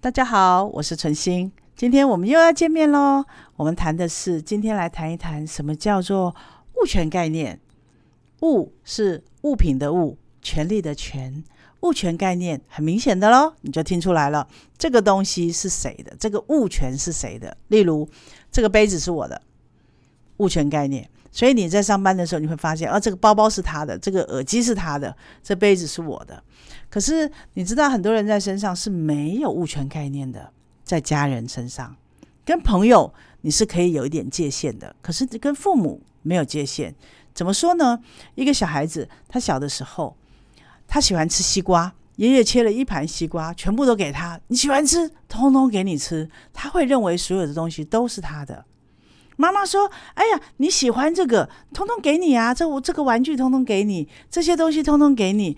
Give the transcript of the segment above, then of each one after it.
大家好，我是纯心，今天我们又要见面喽。我们谈的是，今天来谈一谈什么叫做物权概念。物是物品的物，权利的权。物权概念很明显的喽，你就听出来了，这个东西是谁的？这个物权是谁的？例如，这个杯子是我的，物权概念。所以你在上班的时候，你会发现，啊，这个包包是他的，这个耳机是他的，这杯子是我的。可是你知道，很多人在身上是没有物权概念的，在家人身上，跟朋友你是可以有一点界限的，可是跟父母没有界限。怎么说呢？一个小孩子，他小的时候，他喜欢吃西瓜，爷爷切了一盘西瓜，全部都给他，你喜欢吃，通通给你吃，他会认为所有的东西都是他的。妈妈说：“哎呀，你喜欢这个，通通给你啊！这我这个玩具通通给你，这些东西通通给你。”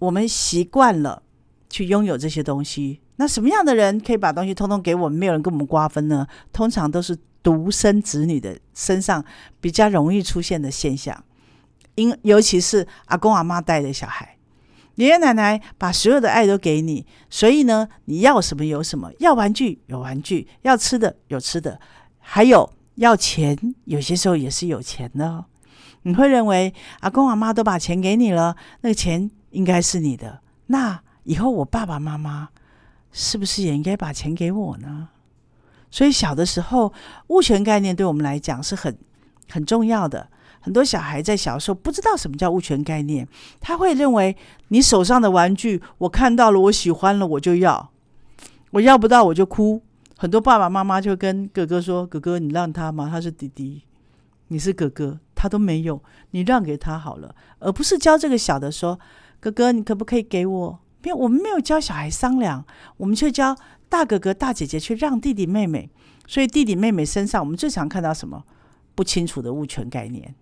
我们习惯了去拥有这些东西，那什么样的人可以把东西通通给我们？没有人跟我们瓜分呢？通常都是独生子女的身上比较容易出现的现象，因尤其是阿公阿妈带的小孩，爷爷奶奶把所有的爱都给你，所以呢，你要什么有什么，要玩具有玩具，要吃的有吃的，还有要钱，有些时候也是有钱的。你会认为阿公阿妈都把钱给你了，那个钱。应该是你的，那以后我爸爸妈妈是不是也应该把钱给我呢？所以小的时候，物权概念对我们来讲是很很重要的。很多小孩在小时候不知道什么叫物权概念，他会认为你手上的玩具，我看到了，我喜欢了，我就要，我要不到我就哭。很多爸爸妈妈就跟哥哥说：“哥哥，你让他嘛，他是弟弟，你是哥哥，他都没有，你让给他好了。”而不是教这个小的说。哥哥，你可不可以给我？没有，我们没有教小孩商量，我们却教大哥哥、大姐姐去让弟弟妹妹。所以弟弟妹妹身上，我们最常看到什么？不清楚的物权概念，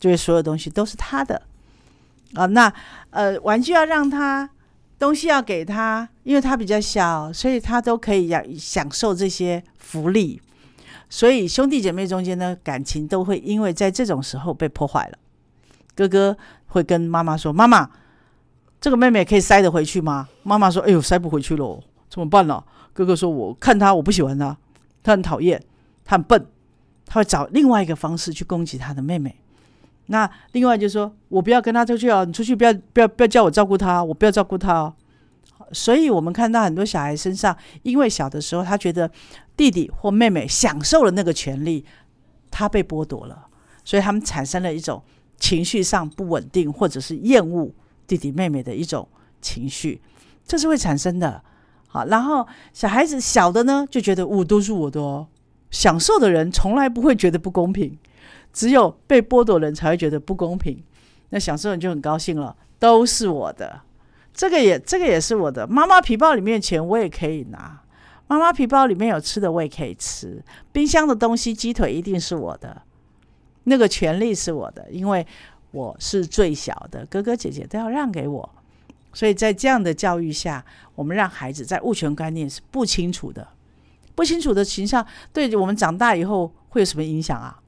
就是所有东西都是他的啊。那呃，玩具要让他，东西要给他，因为他比较小，所以他都可以要享受这些福利。所以兄弟姐妹中间的感情都会因为在这种时候被破坏了。哥哥会跟妈妈说：“妈妈。”这个妹妹可以塞得回去吗？妈妈说：“哎呦，塞不回去喽，怎么办呢？”哥哥说：“我看他，我不喜欢他，他很讨厌，他很笨，他会找另外一个方式去攻击他的妹妹。”那另外就是说：“我不要跟他出去哦，你出去不要不要不要叫我照顾他，我不要照顾他哦。”所以，我们看到很多小孩身上，因为小的时候他觉得弟弟或妹妹享受了那个权利，他被剥夺了，所以他们产生了一种情绪上不稳定或者是厌恶。弟弟妹妹的一种情绪，这是会产生的。好，然后小孩子小的呢，就觉得我都是我的哦。享受的人从来不会觉得不公平，只有被剥夺人才会觉得不公平。那享受人就很高兴了，都是我的，这个也这个也是我的。妈妈皮包里面钱我也可以拿，妈妈皮包里面有吃的我也可以吃，冰箱的东西鸡腿一定是我的，那个权利是我的，因为。我是最小的，哥哥姐姐都要让给我，所以在这样的教育下，我们让孩子在物权观念是不清楚的，不清楚的形象，对我们长大以后会有什么影响啊？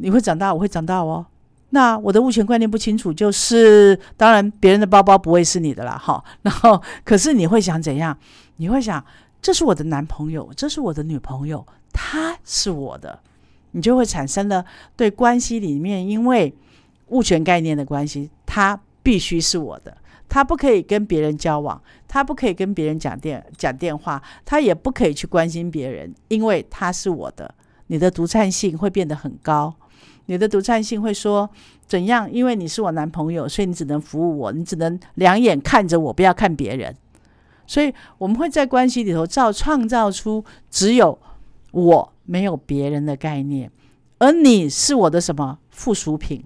你会长大，我会长大哦。那我的物权观念不清楚，就是当然别人的包包不会是你的啦，哈。然后可是你会想怎样？你会想这是我的男朋友，这是我的女朋友，他是我的，你就会产生了对关系里面因为。物权概念的关系，他必须是我的，他不可以跟别人交往，他不可以跟别人讲电讲电话，他也不可以去关心别人，因为他是我的。你的独占性会变得很高，你的独占性会说怎样？因为你是我男朋友，所以你只能服务我，你只能两眼看着我，不要看别人。所以我们会在关系里头造创造出只有我没有别人的概念，而你是我的什么附属品？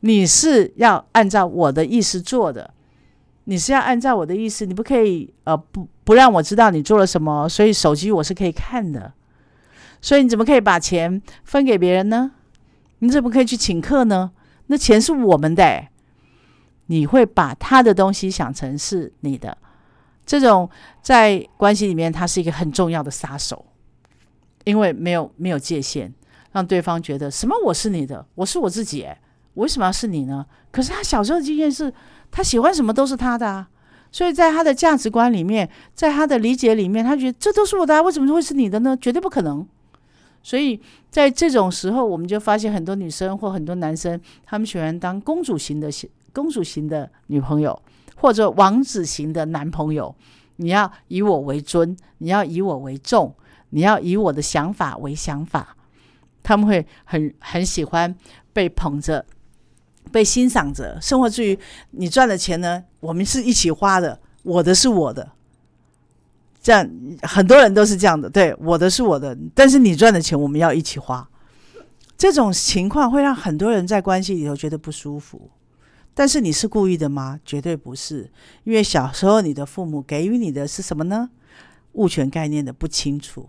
你是要按照我的意思做的，你是要按照我的意思，你不可以呃不不让我知道你做了什么，所以手机我是可以看的，所以你怎么可以把钱分给别人呢？你怎么可以去请客呢？那钱是我们的，你会把他的东西想成是你的，这种在关系里面，他是一个很重要的杀手，因为没有没有界限，让对方觉得什么我是你的，我是我自己，为什么要是你呢？可是他小时候的经验是，他喜欢什么都是他的啊，所以在他的价值观里面，在他的理解里面，他觉得这都是我的，为什么会是你的呢？绝对不可能。所以在这种时候，我们就发现很多女生或很多男生，他们喜欢当公主型的公主型的女朋友，或者王子型的男朋友。你要以我为尊，你要以我为重，你要以我的想法为想法。他们会很很喜欢被捧着。被欣赏着，生活至于你赚的钱呢，我们是一起花的，我的是我的，这样很多人都是这样的，对，我的是我的，但是你赚的钱我们要一起花，这种情况会让很多人在关系里头觉得不舒服。但是你是故意的吗？绝对不是，因为小时候你的父母给予你的是什么呢？物权概念的不清楚，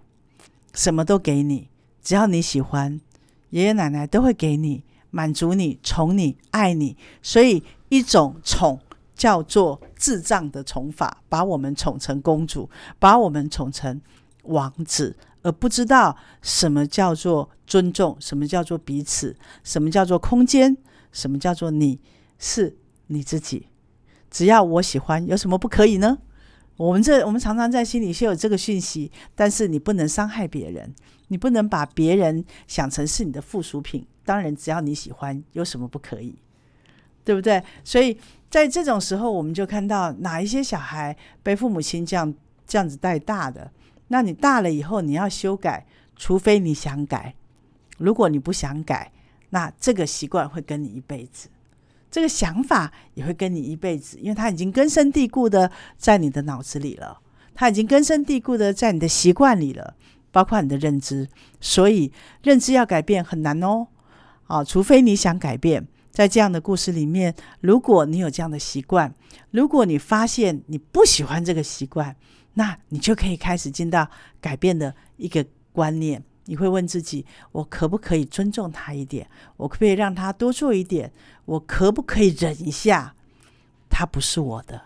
什么都给你，只要你喜欢，爷爷奶奶都会给你。满足你、宠你、爱你，所以一种宠叫做智障的宠法，把我们宠成公主，把我们宠成王子，而不知道什么叫做尊重，什么叫做彼此，什么叫做空间，什么叫做你是你自己。只要我喜欢，有什么不可以呢？我们这我们常常在心里是有这个讯息，但是你不能伤害别人，你不能把别人想成是你的附属品。当然，只要你喜欢，有什么不可以？对不对？所以在这种时候，我们就看到哪一些小孩被父母亲这样这样子带大的。那你大了以后，你要修改，除非你想改。如果你不想改，那这个习惯会跟你一辈子，这个想法也会跟你一辈子，因为它已经根深蒂固的在你的脑子里了，它已经根深蒂固的在你的习惯里了，包括你的认知。所以认知要改变很难哦。啊，除非你想改变，在这样的故事里面，如果你有这样的习惯，如果你发现你不喜欢这个习惯，那你就可以开始进到改变的一个观念。你会问自己：我可不可以尊重他一点？我可不可以让他多做一点？我可不可以忍一下？他不是我的，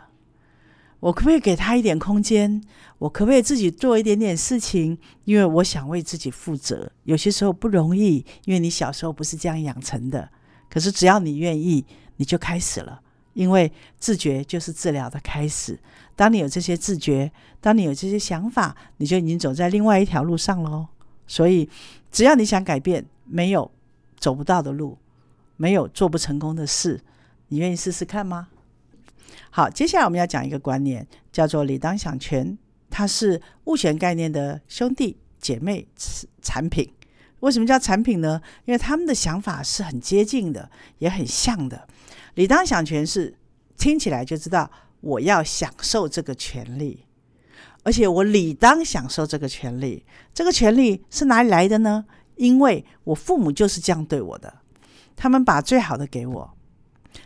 我可不可以给他一点空间？我可不可以自己做一点点事情？因为我想为自己负责。有些时候不容易，因为你小时候不是这样养成的。可是只要你愿意，你就开始了。因为自觉就是治疗的开始。当你有这些自觉，当你有这些想法，你就已经走在另外一条路上喽。所以，只要你想改变，没有走不到的路，没有做不成功的事。你愿意试试看吗？好，接下来我们要讲一个观念，叫做“理当想权”。它是物权概念的兄弟姐妹产品，为什么叫产品呢？因为他们的想法是很接近的，也很像的。理当享权是听起来就知道我要享受这个权利，而且我理当享受这个权利。这个权利是哪里来的呢？因为我父母就是这样对我的，他们把最好的给我，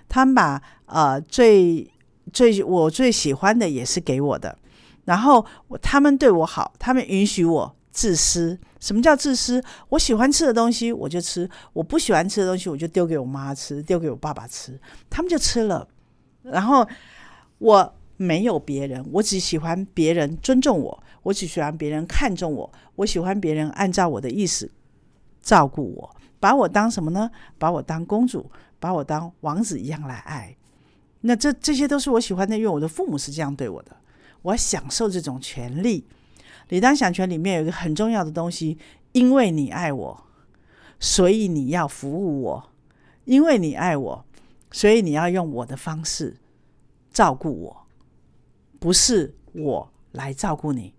他们把呃最最我最喜欢的也是给我的。然后他们对我好，他们允许我自私。什么叫自私？我喜欢吃的东西我就吃，我不喜欢吃的东西我就丢给我妈吃，丢给我爸爸吃，他们就吃了。然后我没有别人，我只喜欢别人尊重我，我只喜欢别人看重我，我喜欢别人按照我的意思照顾我，把我当什么呢？把我当公主，把我当王子一样来爱。那这这些都是我喜欢的，因为我的父母是这样对我的。我享受这种权利，理当享权里面有一个很重要的东西，因为你爱我，所以你要服务我；因为你爱我，所以你要用我的方式照顾我，不是我来照顾你。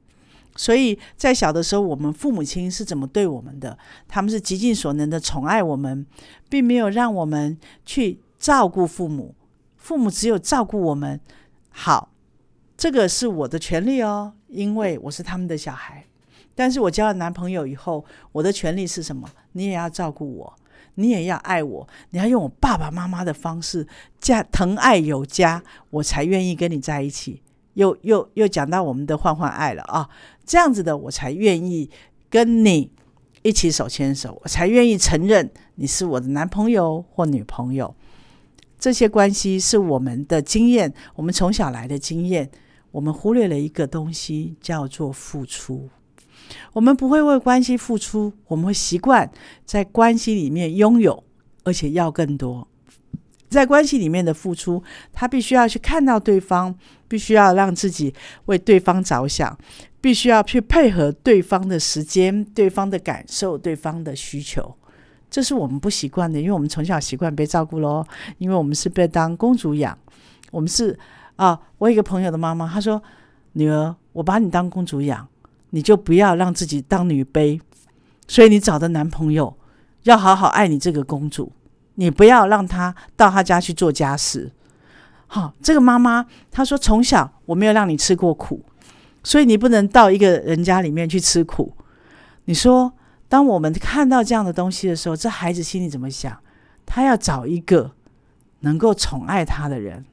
所以在小的时候，我们父母亲是怎么对我们的？他们是极尽所能的宠爱我们，并没有让我们去照顾父母，父母只有照顾我们好。这个是我的权利哦，因为我是他们的小孩。但是我交了男朋友以后，我的权利是什么？你也要照顾我，你也要爱我，你要用我爸爸妈妈的方式，加疼爱有加，我才愿意跟你在一起。又又又讲到我们的换换爱了啊，这样子的我才愿意跟你一起手牵手，我才愿意承认你是我的男朋友或女朋友。这些关系是我们的经验，我们从小来的经验。我们忽略了一个东西，叫做付出。我们不会为关系付出，我们会习惯在关系里面拥有，而且要更多。在关系里面的付出，他必须要去看到对方，必须要让自己为对方着想，必须要去配合对方的时间、对方的感受、对方的需求。这是我们不习惯的，因为我们从小习惯被照顾喽，因为我们是被当公主养。我们是啊，我一个朋友的妈妈，她说：“女儿，我把你当公主养，你就不要让自己当女卑。所以你找的男朋友要好好爱你这个公主。”你不要让他到他家去做家事。好，这个妈妈她说：“从小我没有让你吃过苦，所以你不能到一个人家里面去吃苦。”你说，当我们看到这样的东西的时候，这孩子心里怎么想？他要找一个能够宠爱他的人，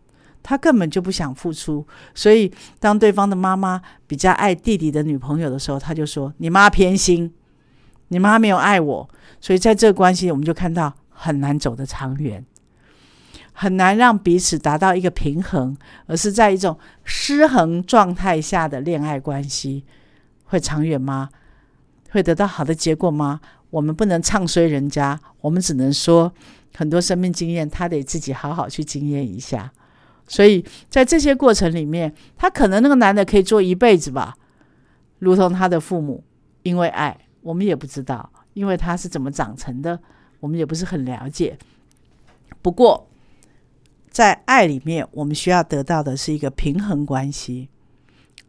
他根本就不想付出。所以，当对方的妈妈比较爱弟弟的女朋友的时候，他就说：“你妈偏心，你妈没有爱我。”所以，在这个关系，我们就看到。很难走得长远，很难让彼此达到一个平衡，而是在一种失衡状态下的恋爱关系会长远吗？会得到好的结果吗？我们不能唱衰人家，我们只能说很多生命经验，他得自己好好去经验一下。所以在这些过程里面，他可能那个男的可以做一辈子吧，如同他的父母，因为爱，我们也不知道，因为他是怎么长成的。我们也不是很了解，不过在爱里面，我们需要得到的是一个平衡关系，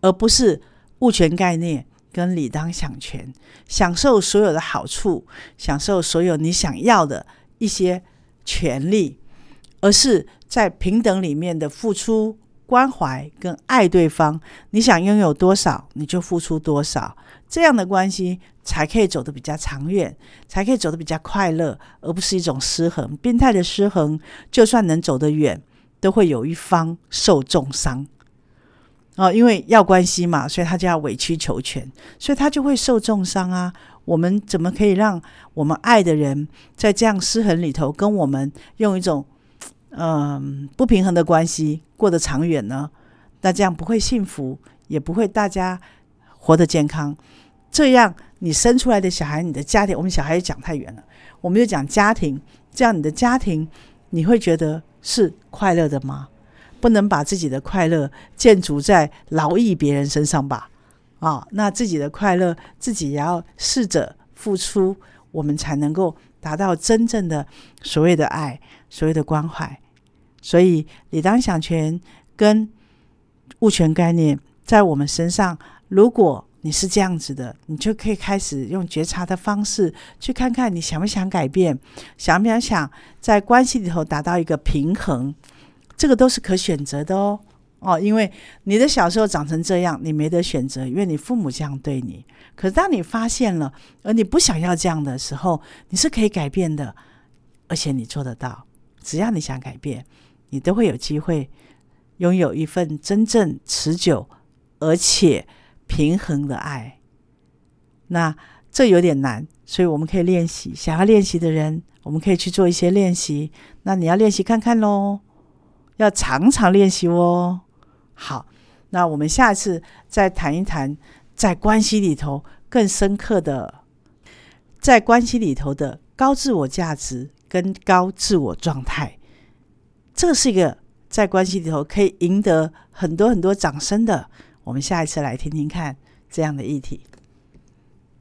而不是物权概念跟理当享权，享受所有的好处，享受所有你想要的一些权利，而是在平等里面的付出、关怀跟爱对方。你想拥有多少，你就付出多少。这样的关系才可以走得比较长远，才可以走得比较快乐，而不是一种失衡、变态的失衡。就算能走得远，都会有一方受重伤。哦，因为要关系嘛，所以他就要委曲求全，所以他就会受重伤啊。我们怎么可以让我们爱的人在这样失衡里头，跟我们用一种嗯不平衡的关系过得长远呢？那这样不会幸福，也不会大家。活得健康，这样你生出来的小孩，你的家庭，我们小孩讲太远了，我们就讲家庭。这样你的家庭，你会觉得是快乐的吗？不能把自己的快乐建筑在劳役别人身上吧？啊，那自己的快乐自己也要试着付出，我们才能够达到真正的所谓的爱，所谓的关怀。所以，理当想权跟物权概念在我们身上。如果你是这样子的，你就可以开始用觉察的方式去看看你想不想改变，想不想想在关系里头达到一个平衡，这个都是可选择的哦哦，因为你的小时候长成这样，你没得选择，因为你父母这样对你。可是当你发现了，而你不想要这样的时候，你是可以改变的，而且你做得到。只要你想改变，你都会有机会拥有一份真正持久而且。平衡的爱，那这有点难，所以我们可以练习。想要练习的人，我们可以去做一些练习。那你要练习看看喽，要常常练习哦。好，那我们下次再谈一谈，在关系里头更深刻的，在关系里头的高自我价值跟高自我状态，这是一个在关系里头可以赢得很多很多掌声的。我们下一次来听听看这样的议题。